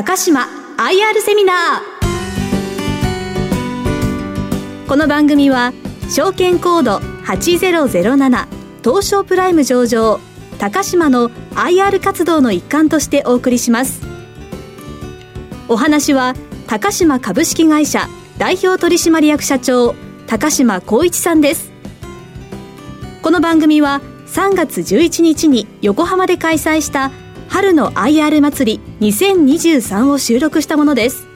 高島 IR セミナー。この番組は証券コード8007東証プライム上場高島の IR 活動の一環としてお送りします。お話は高島株式会社代表取締役社長高島光一さんです。この番組は3月11日に横浜で開催した春の IR 祭り2023を収録したものです。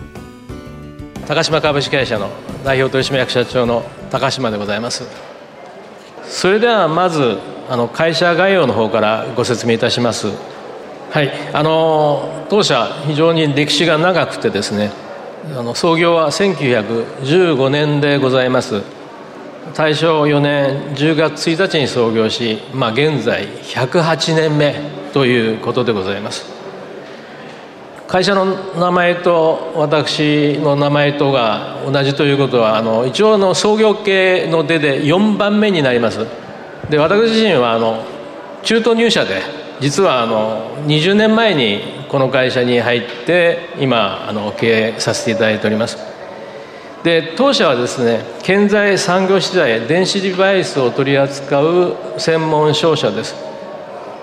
高島株式会社の代表取締役社長の高島でございます。それではまずあの会社概要の方からご説明いたします。はい。あの当社非常に歴史が長くてですねあの創業は1915年でございます。大正4年10月1日に創業し、まあ、現在108年目ということでございます。会社の名前と私の名前とが同じということはあの一応の創業系の出で4番目になります。で私自身はあの中途入社で実はあの20年前にこの会社に入って今あの経営させていただいております。で当社はですね建材産業資材電子デバイスを取り扱う専門商社です。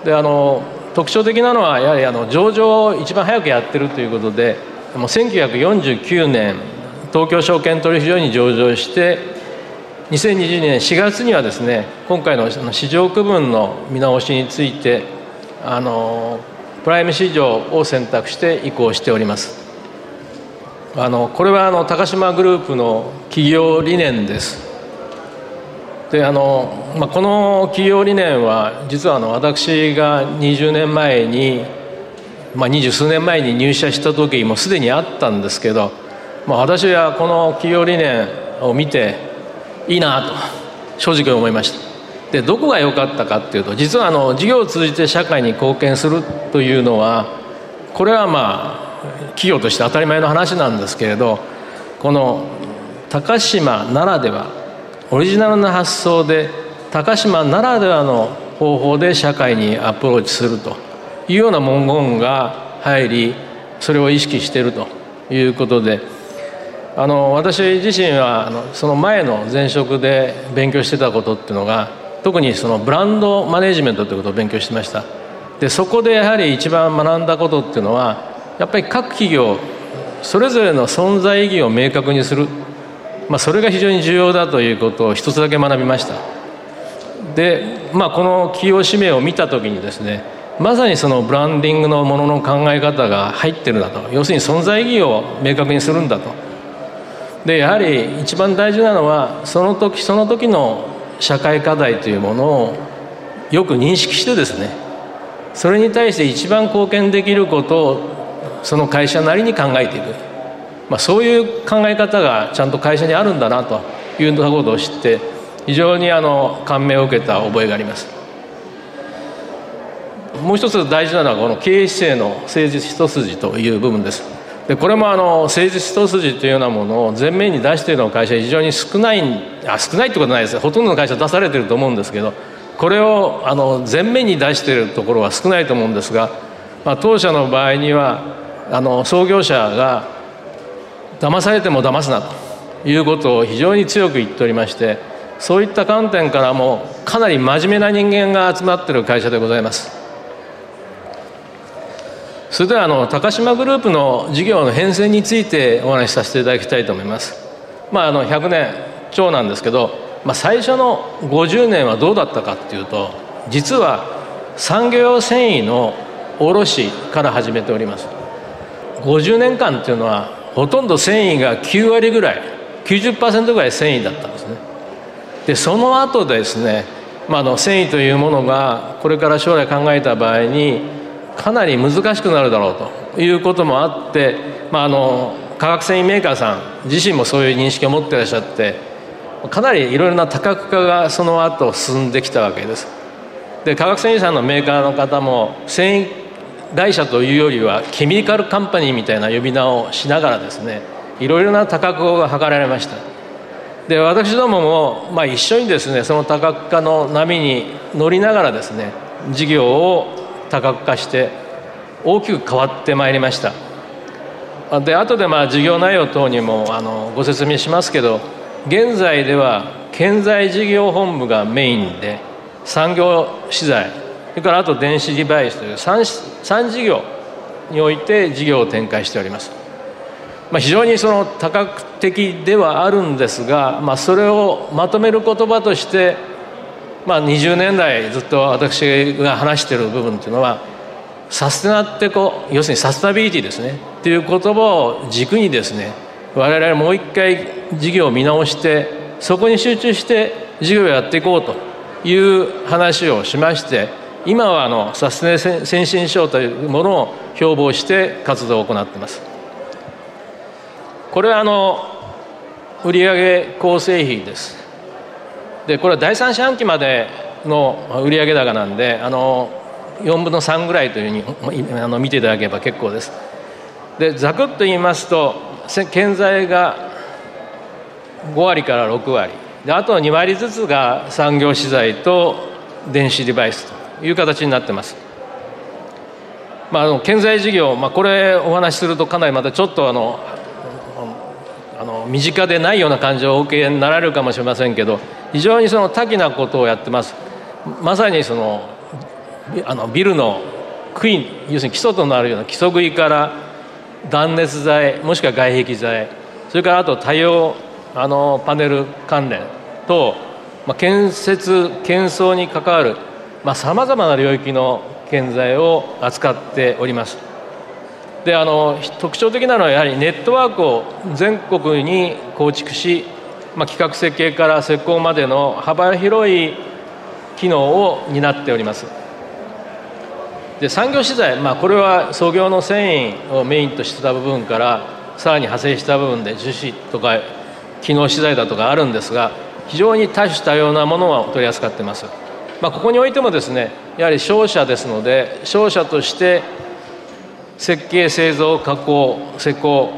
であの特徴的なのはやはりあの上場を一番早くやってるということでもう1949年東京証券取引所に上場して2022年4月にはですね今回の市場区分の見直しについてあのプライム市場を選択して移行しております。あのこれはあの高島グループの企業理念です。であの、まあ、この企業理念は実はあの私が20年前にまあ二十数年前に入社した時もすでにあったんですけど、まあ、私はこの企業理念を見ていいなと正直思いました。でどこが良かったかっていうと実はあの事業を通じて社会に貢献するというのはこれはまあ企業として当たり前の話なんですけれどこの高島ならではオリジナルな発想で高島ならではの方法で社会にアプローチするというような文言が入りそれを意識しているということであの私自身はあのその前の前職で勉強してたことっていうのが特にそのブランドマネジメントということを勉強してました。でそこでやはり一番学んだことっていうのはやっぱり各企業それぞれの存在意義を明確にする。まあ、それが非常に重要だということを一つだけ学びました。で、まあ、この企業使命を見た時にですねまさにそのブランディングのものの考え方が入ってるんだと。要するに存在意義を明確にするんだと。でやはり一番大事なのはその時その時の社会課題というものをよく認識してですねそれに対して一番貢献できることをその会社なりに考えていく。まあ、そういう考え方がちゃんと会社にあるんだなということを知って非常にあの感銘を受けた覚えがあります。もう一つ大事なのはこの経営姿勢の誠実一筋という部分です。でこれもあの誠実一筋というようなものを前面に出しているの会社は非常に少ないあ少ないってことないです。ほとんどの会社出されてると思うんですけどこれをあの前面に出しているところは少ないと思うんですが、まあ、当社の場合にはあの創業者が騙されても騙すなということを非常に強く言っておりましてそういった観点からもかなり真面目な人間が集まっている会社でございます。それではあの高島グループの事業の変遷についてお話しさせていただきたいと思います。まああの100年超なんですけど、まあ、最初の50年はどうだったかっていうと実は産業用繊維の卸から始めております。50年間っていうのはほとんど繊維が9割ぐらい90%ぐらい繊維だったんですね。でその後ですね、まあ、あの繊維というものがこれから将来考えた場合にかなり難しくなるだろうということもあって、まあ、あの化学繊維メーカーさん自身もそういう認識を持ってらっしゃってかなりいろいろな多角化がその後進んできたわけです。で化学繊維さんのメーカーの方も繊維会社というよりはケミカルカンパニーみたいな呼び名をしながらですねいろいろな多角化が図られました。で私どもも、まあ、一緒にですねその多角化の波に乗りながらですね事業を多角化して大きく変わってまいりました。で後でまあ事業内容等にもあのご説明しますけど現在では建材事業本部がメインで産業資材それからあと電子デバイスという 3, 事業において事業を展開しております。まあ、非常にその多角的ではあるんですが、まあ、それをまとめる言葉として、まあ、20年来ずっと私が話している部分というのはサステナってこう要するにサステナビリティですねっていう言葉を軸にですね我々もう一回事業を見直してそこに集中して事業をやっていこうという話をしまして今はあのサステナ先進賞というものを標榜して活動を行っています。これはあの売上構成比です。でこれは第三四半期までの売上高なんであの4分の3ぐらいというふうにあの見ていただければ結構です。でざくっと言いますと建材が5割から6割。であと2割ずつが産業資材と電子デバイスと。いう形になってます。まあ、あの建材事業、まあ、これお話しするとかなりまたちょっとあのあの身近でないような感じをお受けになられるかもしれませんけど非常にその多岐なことをやってますまさにそのあのビルの杭要するに基礎となるような基礎杭から断熱材もしくは外壁材それからあと多様あのパネル関連と、まあ、建設建装に関わるさまざ、まな領域の建材を扱っております。であの特徴的なのはやはりネットワークを全国に構築し、まあ、企画設計から施工までの幅広い機能を担っております。で産業資材、まあ、これは創業の繊維をメインとしてた部分からさらに派生した部分で樹脂とか機能資材だとかあるんですが非常に多種多様なものを取り扱ってます、まあ、ここにおいてもですねやはり商社ですので商社として設計製造加工施工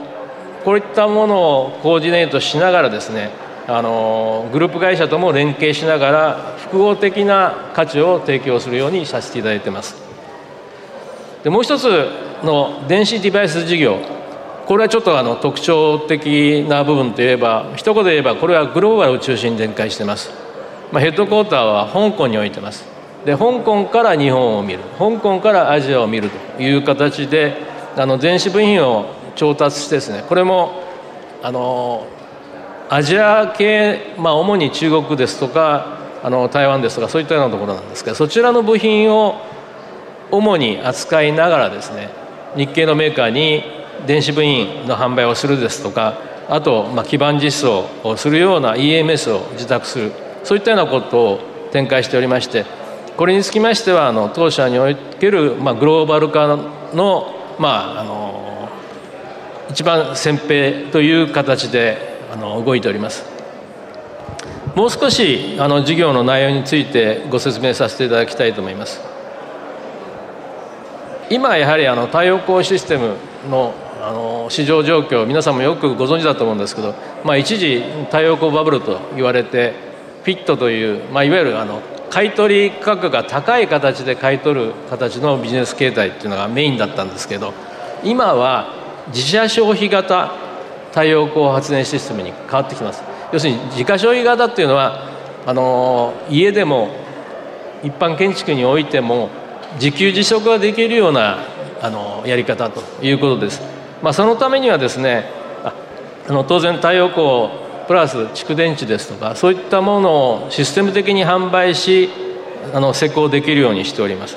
こういったものをコーディネートしながらですねあのグループ会社とも連携しながら複合的な価値を提供するようにさせていただいてます。でもう一つの電子デバイス事業これはちょっとあの特徴的な部分といえば一言で言えばこれはグローバルを中心に展開してます、まあ、ヘッドクォーターは香港に置いてます。で香港から日本を見る。香港からアジアを見るという形であの電子部品を調達してですねこれもあのアジア系、まあ、主に中国ですとかあの台湾ですとかそういったようなところなんですけどそちらの部品を主に扱いながらですね日系のメーカーに電子部品の販売をするですとかあと、まあ、基盤実装をするような EMS を受託する。そういったようなことを展開しておりましてこれにつきましてはあの当社における、まあ、グローバル化の,、まあ、あの一番先兵という形であの動いております。もう少しあの事業の内容についてご説明させていただきたいと思います。今やはりあの太陽光システムのあの市場状況皆さんもよくご存知だと思うんですけど、まあ、一時太陽光バブルと言われてフィットという、まあ、いわゆるあの買取価格が高い形で買い取る形のビジネス形態っていうのがメインだったんですけど今は自社消費型太陽光発電システムに変わってきます要するに自家消費型っていうのはあの家でも一般建築においても自給自足ができるようなあのやり方ということです。まあ、そのためにはですねあの当然太陽光プラス蓄電池ですとかそういったものをシステム的に販売しあの施工できるようにしております。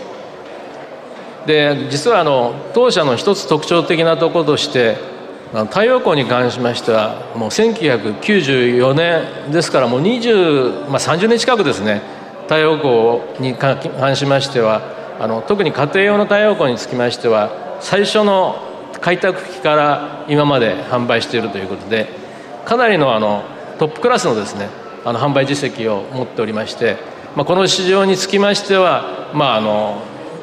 で実はあの当社の一つ特徴的なところとして太陽光に関しましてはもう1994年ですからもう20、まあ、30年近くですね太陽光に関しましてはあの特に家庭用の太陽光につきましては最初の開拓期から今まで販売しているということでかなりのあのトップクラスのですねあの販売実績を持っておりまして、まあ、この市場につきましては、まあ、あの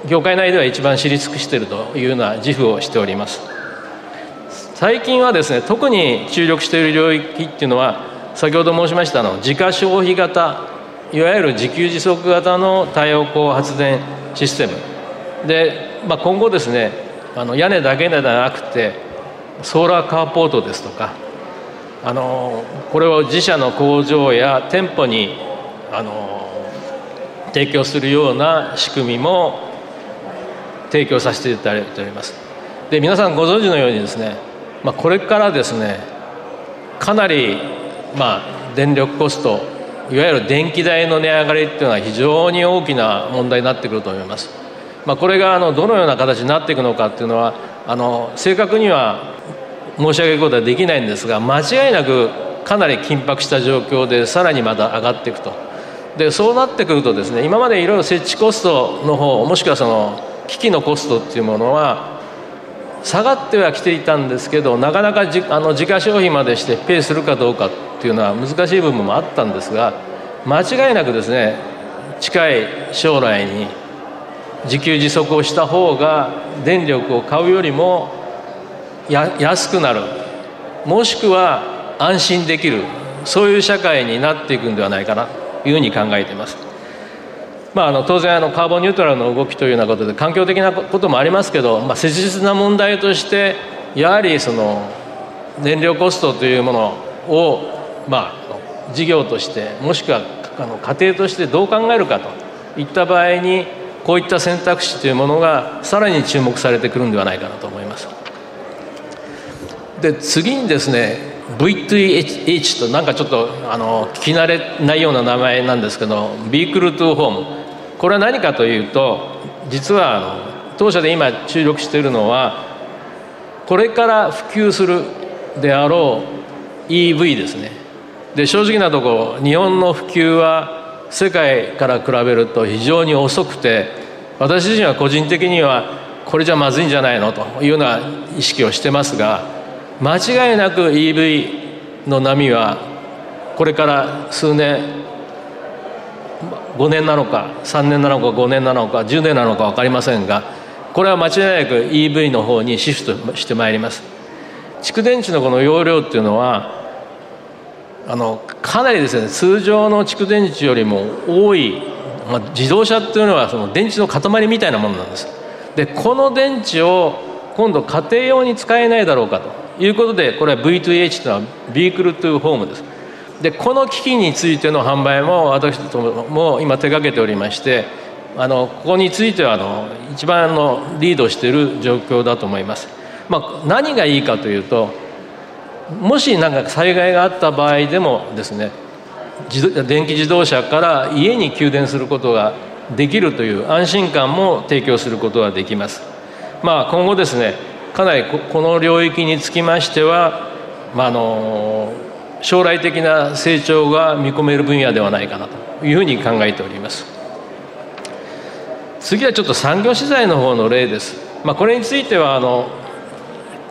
業界内では一番知り尽くしているというような自負をしております。最近はですね特に注力している領域っていうのは先ほど申しましたの自家消費型いわゆる自給自足型の太陽光発電システム。で、まあ、今後ですねあの屋根だけではなくてソーラーカーポートですとかあのこれを自社の工場や店舗にあの提供するような仕組みも提供させていただいております。で皆さんご存知のようにですね、まあ、これからですねかなりまあ電力コストいわゆる電気代の値上がりっていうのは非常に大きな問題になってくると思います、まあ、これがあのどのような形になっていくのかっていうのはあの正確には申し上げることはできないんですが間違いなくかなり緊迫した状況でさらにまた上がっていくと。でそうなってくるとですね今までいろいろ設置コストの方もしくはその機器のコストっていうものは下がってはきていたんですけどなかなかじあの自家消費までしてペイするかどうかっていうのは難しい部分もあったんですが間違いなくですね近い将来に自給自足をした方が電力を買うよりも安くなるもしくは安心できるそういう社会になっていくんではないかなというふうに考えています。まあ、あの当然あのカーボンニュートラルの動きというようなことで環境的なこともありますけど、まあ、切実な問題としてやはりその燃料コストというものを、まあ、事業としてもしくはあの家庭としてどう考えるかといった場合にこういった選択肢というものがさらに注目されてくるんではないかなと思います。で次にですね V2H となんかちょっとあの聞き慣れないような名前なんですけどビークルトゥーホーム。これは何かというと実はあの当社で今注力しているのはこれから普及するであろう EV ですね。で正直なところ日本の普及は世界から比べると非常に遅くて私自身は個人的にはこれじゃまずいんじゃないのというような意識をしてますが間違いなく EV の波はこれから数年5年なのか3年なのか5年なのか10年なのか分かりませんがこれは間違いなく EV の方にシフトしてまいります。蓄電池のこの容量っていうのはあのかなりですね通常の蓄電池よりも多い、まあ、自動車っていうのはその電池の塊みたいなものなんです。でこの電池を今度家庭用に使えないだろうかと。いうことでこれは V2H というのはビークルトゥーホームです。でこの機器についての販売も私どもも今手掛けておりましてあのここについてはあの一番のリードしている状況だと思います、まあ、何がいいかというともし何か災害があった場合でもですね電気自動車から家に給電することができるという安心感も提供することができます。まあ今後ですねかなりこの領域につきましては、まあ、あの将来的な成長が見込める分野ではないかなというふうに考えております。次はちょっと産業資材の方の例です、まあ、これについてはあの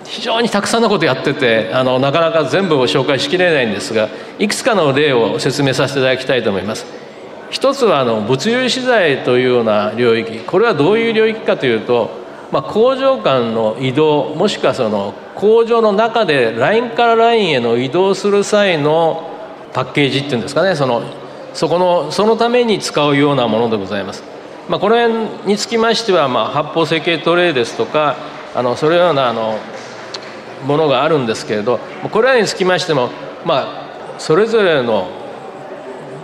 非常にたくさんのことやっててあのなかなか全部を紹介しきれないんですがいくつかの例を説明させていただきたいと思います。一つはあの物流資材というような領域。これはどういう領域かというとまあ、工場間の移動もしくはその工場の中でラインからラインへの移動する際のパッケージっていうんですかねそのそこのそのために使うようなものでございます。まあ、これにつきましては、まあ、発泡成形トレイですとかあのそれようなあのものがあるんですけれどこれらにつきましても、まあ、それぞれの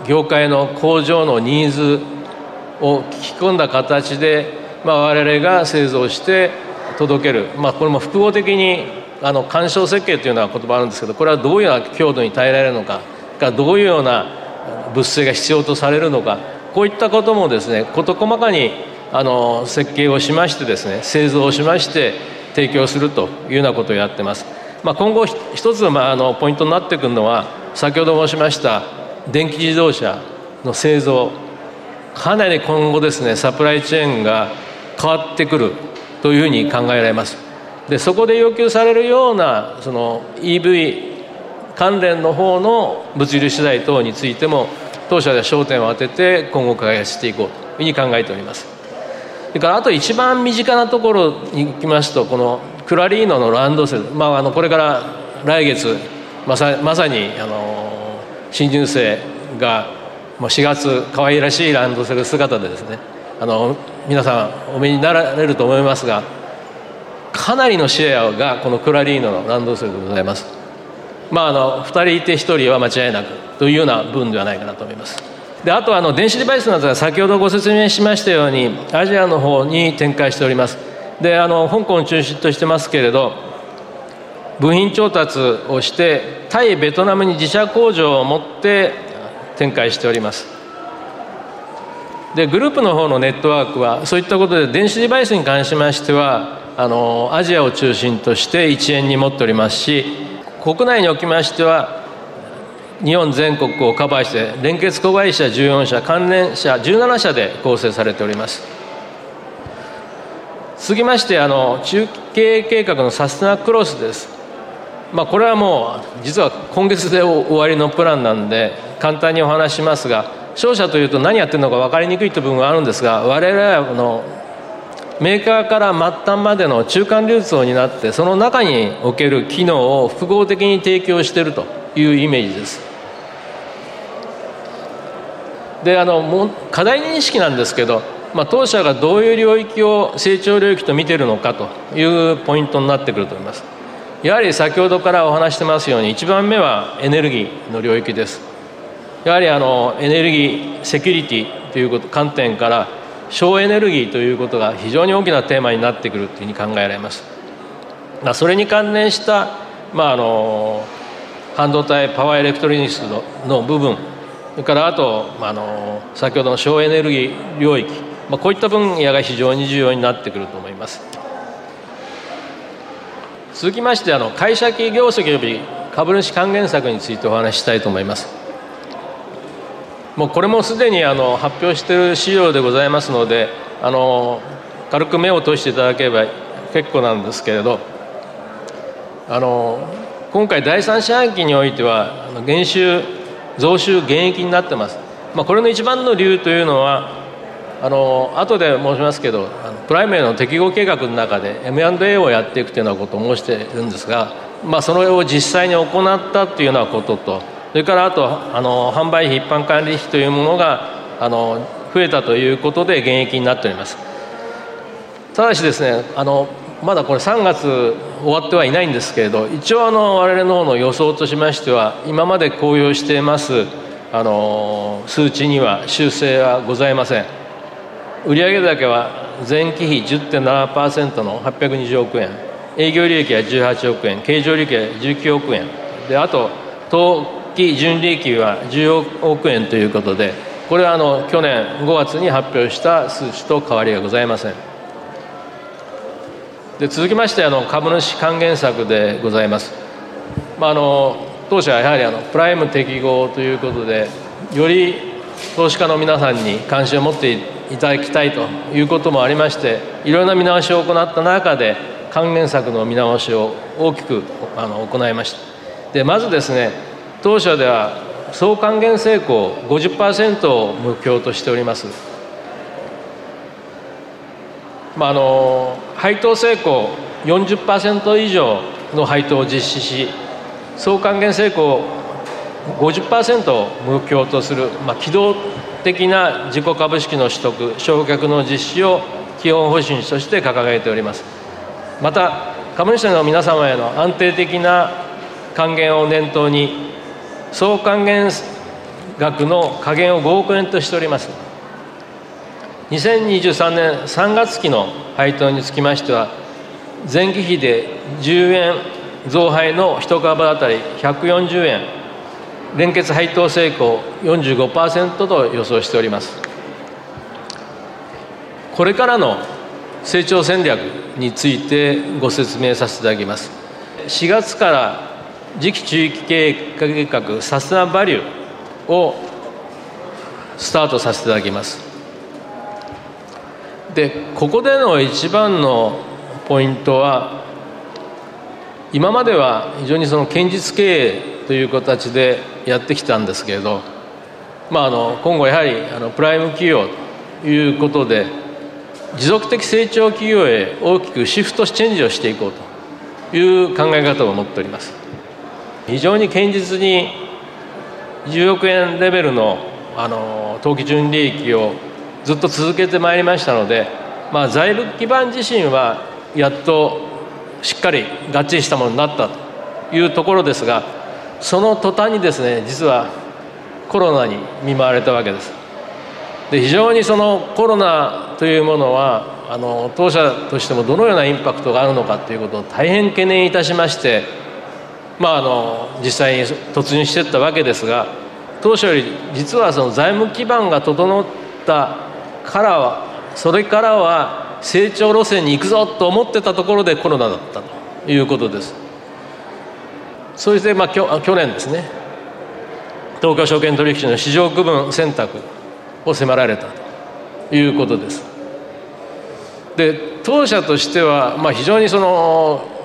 業界の工場のニーズを聞き込んだ形でまあ、我々が製造して届ける、まあ、これも複合的にあの干渉設計というような言葉あるんですけどこれはどういうような強度に耐えられるのかがどういうような物性が必要とされるのかこういったこともですね事細かにあの設計をしましてですね製造をしまして提供するというようなことをやってます。まあ、今後一つまああのポイントになってくるのは先ほど申しました電気自動車の製造かなり今後ですねサプライチェーンが変わってくるというふうに考えられます。でそこで要求されるようなその EV 関連の方の物流資材等についても当社では焦点を当てて今後開発していこうというふうに考えております。それからあと一番身近なところに行きますとこのクラリーノのランドセル、まあ、あのこれから来月まさまさにあの新入生が4月可愛らしいランドセル姿でですねあの皆さんお目になられると思いますがかなりのシェアがこのクラリーノのランドセルでございます。まああの2人いて1人は間違いなくというような分ではないかなと思います。であとあの電子デバイスなどは先ほどご説明しましたようにアジアの方に展開しております。であの香港を中心としてますけれど部品調達をして対ベトナムに自社工場を持って展開しております。でグループの方のネットワークはそういったことで電子デバイスに関しましてはあのアジアを中心として一円に持っておりますし国内におきましては日本全国をカバーして連結子会社14社関連社17社で構成されております。続きましてあの中継計画のサステナクロスです。まあこれはもう実は今月で終わりのプランなんで簡単にお話しますが商社というと何やってるのか分かりにくいという部分があるんですが我々はのメーカーから末端までの中間流通を担ってその中における機能を複合的に提供しているというイメージです。であのも課題認識なんですけど、まあ、当社がどういう領域を成長領域と見ているのかというポイントになってくると思います。やはり先ほどからお話してますように一番目はエネルギーの領域です。やはりあのエネルギーセキュリティということ観点から省エネルギーということが非常に大きなテーマになってくるというふうに考えられます。まあ、それに関連した、まあ、あの半導体パワーエレクトロニクスのの部分それからあとまあの先ほどの省エネルギー領域、まあ、こういった分野が非常に重要になってくると思います。続きましてあの会社業績及び株主還元策についてお話ししたいと思います。もうこれもすでにあの発表している資料でございますのであの軽く目を通していただければ結構なんですけれどあの今回第三四半期においては減収増収減益になってます、まあ、これの一番の理由というのはあの後で申しますけどプライメの適合計画の中で M&A をやっていくというようなことを申しているんですが、まあ、それを実際に行ったというようなこととそれからあとあの販売費一般管理費というものがあの増えたということで減益になっております。ただしですねあのまだこれ3月終わってはいないんですけれど一応あの我々の方の予想としましては今まで公表していますあの数値には修正はございません。売上高は前期比10.7%の820億円。営業利益は18億円。経常利益は19億円。であと当期純利益は10億円ということでこれはあの去年5月に発表した数値と変わりがございません。で続きましてあの株主還元策でございます、まあ、あの当社はやはりあのプライム適合ということでより投資家の皆さんに関心を持っていただきたいということもありましていろいろな見直しを行った中で還元策の見直しを大きくあの行いました。でまずですね当社では総還元成功50%を目標としております。まあ、あの配当成功40%以上の配当を実施し総還元成功50%を目標とする、まあ、機動的な自己株式の取得償却の実施を基本方針として掲げております。また株主の皆様への安定的な還元を念頭に総還元額の下限を5億円としております。2023年3月期の配当につきましては前期比で10円増配の1株当たり140円連結配当成功45%と予想しております。これからの成長戦略についてご説明させていただきます。4月から次期中期経営計画サステナバリューをスタートさせていただきます。でここでの一番のポイントは今までは非常にその堅実経営という形でやってきたんですけれど、まあ、あの今後やはりあのプライム企業ということで持続的成長企業へ大きくシフトチェンジをしていこうという考え方を持っております。非常に堅実に10億円レベルのあの当期純利益をずっと続けてまいりましたので、まあ、財務基盤自身はやっとしっかり合致したものになったというところですがその途端にですね実はコロナに見舞われたわけです。で非常にそのコロナというものはあの当社としてもどのようなインパクトがあるのかということを大変懸念いたしましてまああの実際に突入していったわけですが当初より実はその財務基盤が整ったからはそれからは成長路線に行くぞと思ってたところでコロナだったということです。そしてまあ去去年ですね。東京証券取引所の市場区分選択を迫られたということです。で当社としては、まあ、非常にその、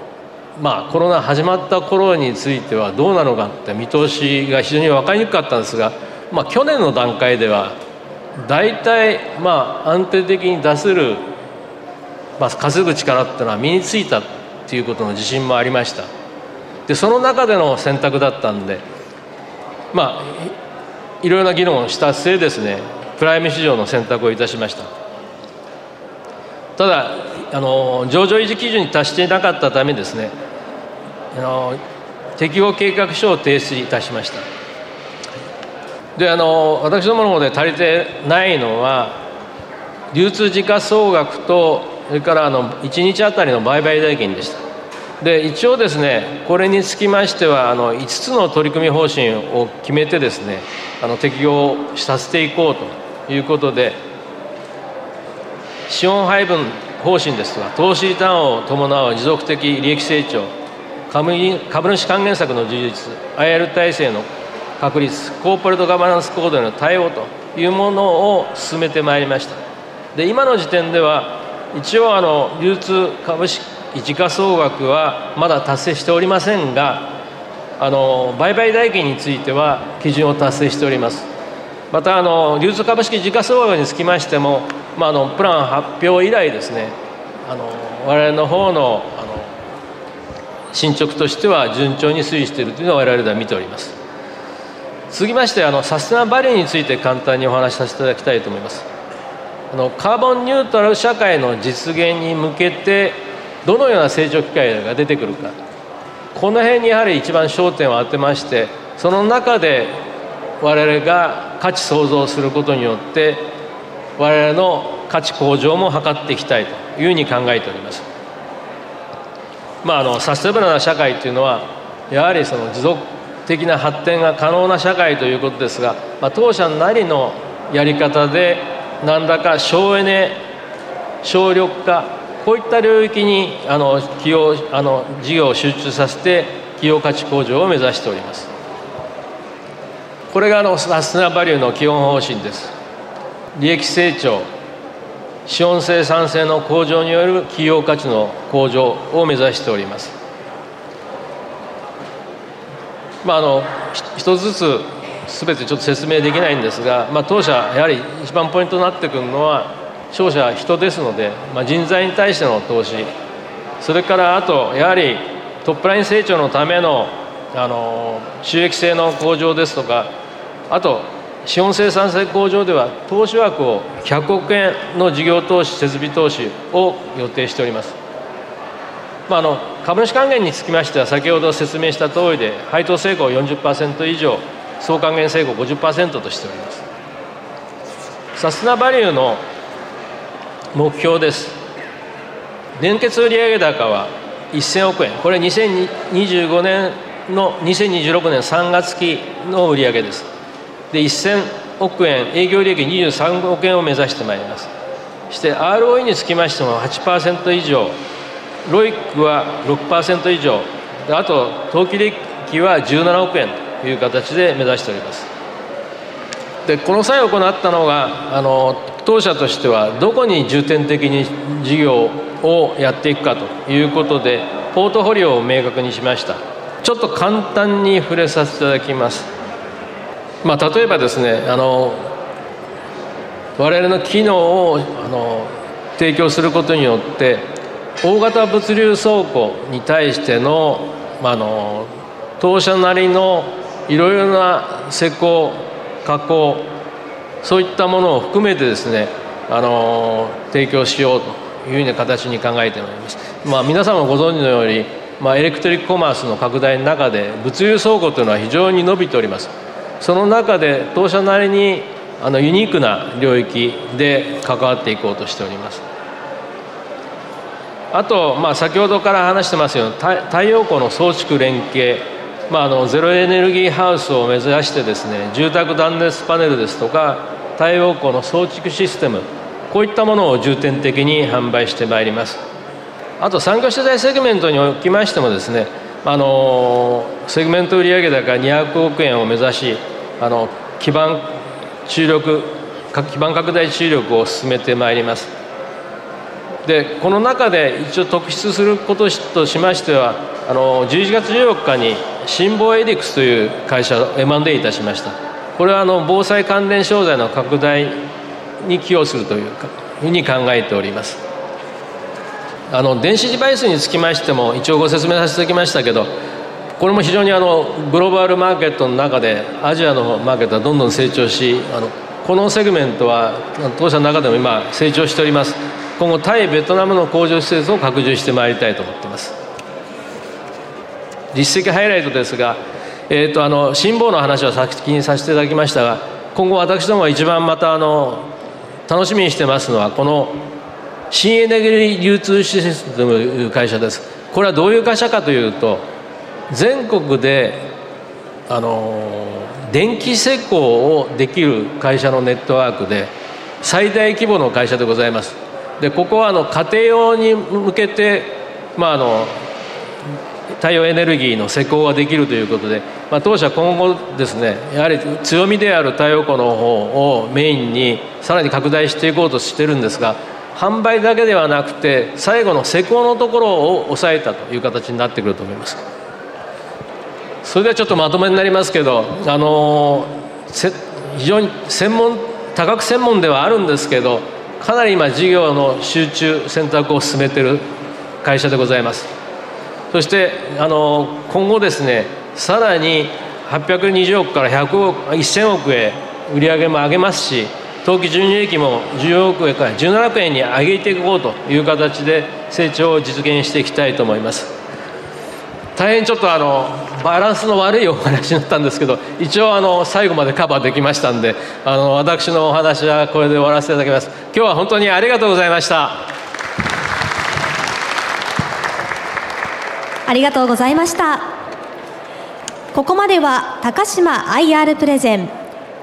まあ、コロナ始まった頃についてはどうなのかって見通しが非常に分かりにくかったんですが、まあ、去年の段階では大体まあ安定的に出せる、まあ、稼ぐ力っていうのは身についたっていうことの自信もありました。でその中での選択だったんでまあいろいろな議論をした末ですねプライム市場の選択をいたしました。ただあの上場維持基準に達していなかったためですねあの適合計画書を提出いたしました。であの私どもの方で足りてないのは流通時価総額とそれからあの1日あたりの売買代金でした。で一応ですねこれにつきましてはあの5つの取り組み方針を決めてですねあの適用させていこうということで資本配分方針ですとか投資リターンを伴う持続的利益成長株主還元策の充実 IR 体制の確立コーポレートガバナンスコードへの対応というものを進めてまいりました。で今の時点では一応あの流通株式時価総額はまだ達成しておりませんがあの売買代金については基準を達成しております。またあの流通株式時価総額につきましてもまあ、あのプラン発表以来ですねあの我々の方のあの進捗としては順調に推移しているというのを我々では見ております。続きましてあのサステナバリューについて簡単にお話しさせていただきたいと思います。あのカーボンニュートラル社会の実現に向けてどのような成長機会が出てくるか。この辺にやはり一番焦点を当てましてその中で我々が価値創造することによって我々の価値向上も図っていきたいというふうに考えております。まあ、あのサステナブルな社会というのはやはりその持続的な発展が可能な社会ということですが、まあ、当社なりのやり方で何らか省エネ省力化こういった領域にあの企業あの事業を集中させて企業価値向上を目指しておりますこれがあのサステナバリューの基本方針です利益成長資本生産性の向上による企業価値の向上を目指しております。まあ、あの一つずつ全てちょっと説明できないんですが、まあ、当社やはり一番ポイントになってくるのは商社は人ですので、まあ、人材に対しての投資それからあとやはりトップライン成長のためのあの収益性の向上ですとかあと資本生産性向上では投資枠を100億円の事業投資設備投資を予定しております、まあ、あの株主還元につきましては先ほど説明した通りで配当成功40%以上総還元成功50%としております。サステナバリューの目標です。連結売上高は1000億円。これ2025年の2026年3月期の売上です。で1000億円営業利益23億円を目指してまいります。そして ROE につきましても8%以上 ROIC は6%以上あと当期利益は17億円という形で目指しております。でこの際行ったのがあの当社としてはどこに重点的に事業をやっていくかということでポートフォリオを明確にしました。ちょっと簡単に触れさせていただきます。まあ、例えばですねあの我々の機能をあの提供することによって大型物流倉庫に対しての,、まあ、あの当社なりのいろいろな施工加工そういったものを含めてですねあの提供しようというふうな形に考えてまいります、まあ、皆さんもご存知のように、まあ、エレクトリックコマースの拡大の中で物流倉庫というのは非常に伸びております。その中で当社なりにあのユニークな領域で関わっていこうとしております。あと、まあ、先ほどから話してますように太陽光の装築連携、まあ、あのゼロエネルギーハウスを目指してですね住宅断熱パネルですとか太陽光の装築システムこういったものを重点的に販売してまいります。あと産業資材セグメントにおきましてもですねあのセグメント売上高200億円を目指しあの基盤注力基盤拡大注力を進めてまいります。でこの中で一応特筆することとしましてはあの11月14日に辛坊エディクスという会社を M&A いたしました。これはあの防災関連商材の拡大に寄与するというふうに考えております。あの電子デバイスにつきましても一応ご説明させていただきましたけどこれも非常にあのグローバルマーケットの中でアジアのマーケットはどんどん成長しあのこのセグメントは当社の中でも今成長しております。今後対ベトナムの工場施設を拡充してまいりたいと思っています。実績ハイライトですが、えーと、あの辛抱の話は先にさせていただきましたが今後私どもが一番またあの楽しみにしてますのはこの新エネルギー流通システムという会社です。これはどういう会社かというと全国であの電気施工をできる会社のネットワークで最大規模の会社でございます。でここはあの家庭用に向けて、まあ、あの太陽エネルギーの施工ができるということで、まあ、当社今後ですねやはり強みである太陽光の方をメインにさらに拡大していこうとしてるんですが販売だけではなくて最後の施工のところを抑えたという形になってくると思います。それではちょっとまとめになりますけどあの非常に専門多額専門ではあるんですけどかなり今事業の集中選択を進めてる会社でございます。そしてあの今後ですねさらに820億から100億1000億へ売り上げも上げますし当期純利益も10億円から17億円に上げていこうという形で成長を実現していきたいと思います。大変ちょっとあのバランスの悪いお話になったんですけど一応あの最後までカバーできましたんであの私のお話はこれで終わらせていただきます。今日は本当にありがとうございました。ありがとうございました。ここまでは高島 IR プレゼン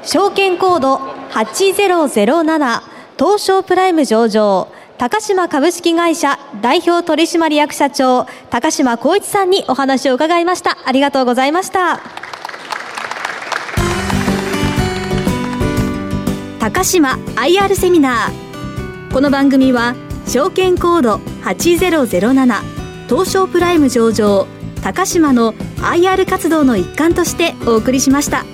証券コード8007東証プライム上場。高島株式会社代表取締役社長高島光一さんにお話を伺いました。ありがとうございました。高島 IR セミナー。この番組は証券コード8007東証プライム上場高島の IR 活動の一環としてお送りしました。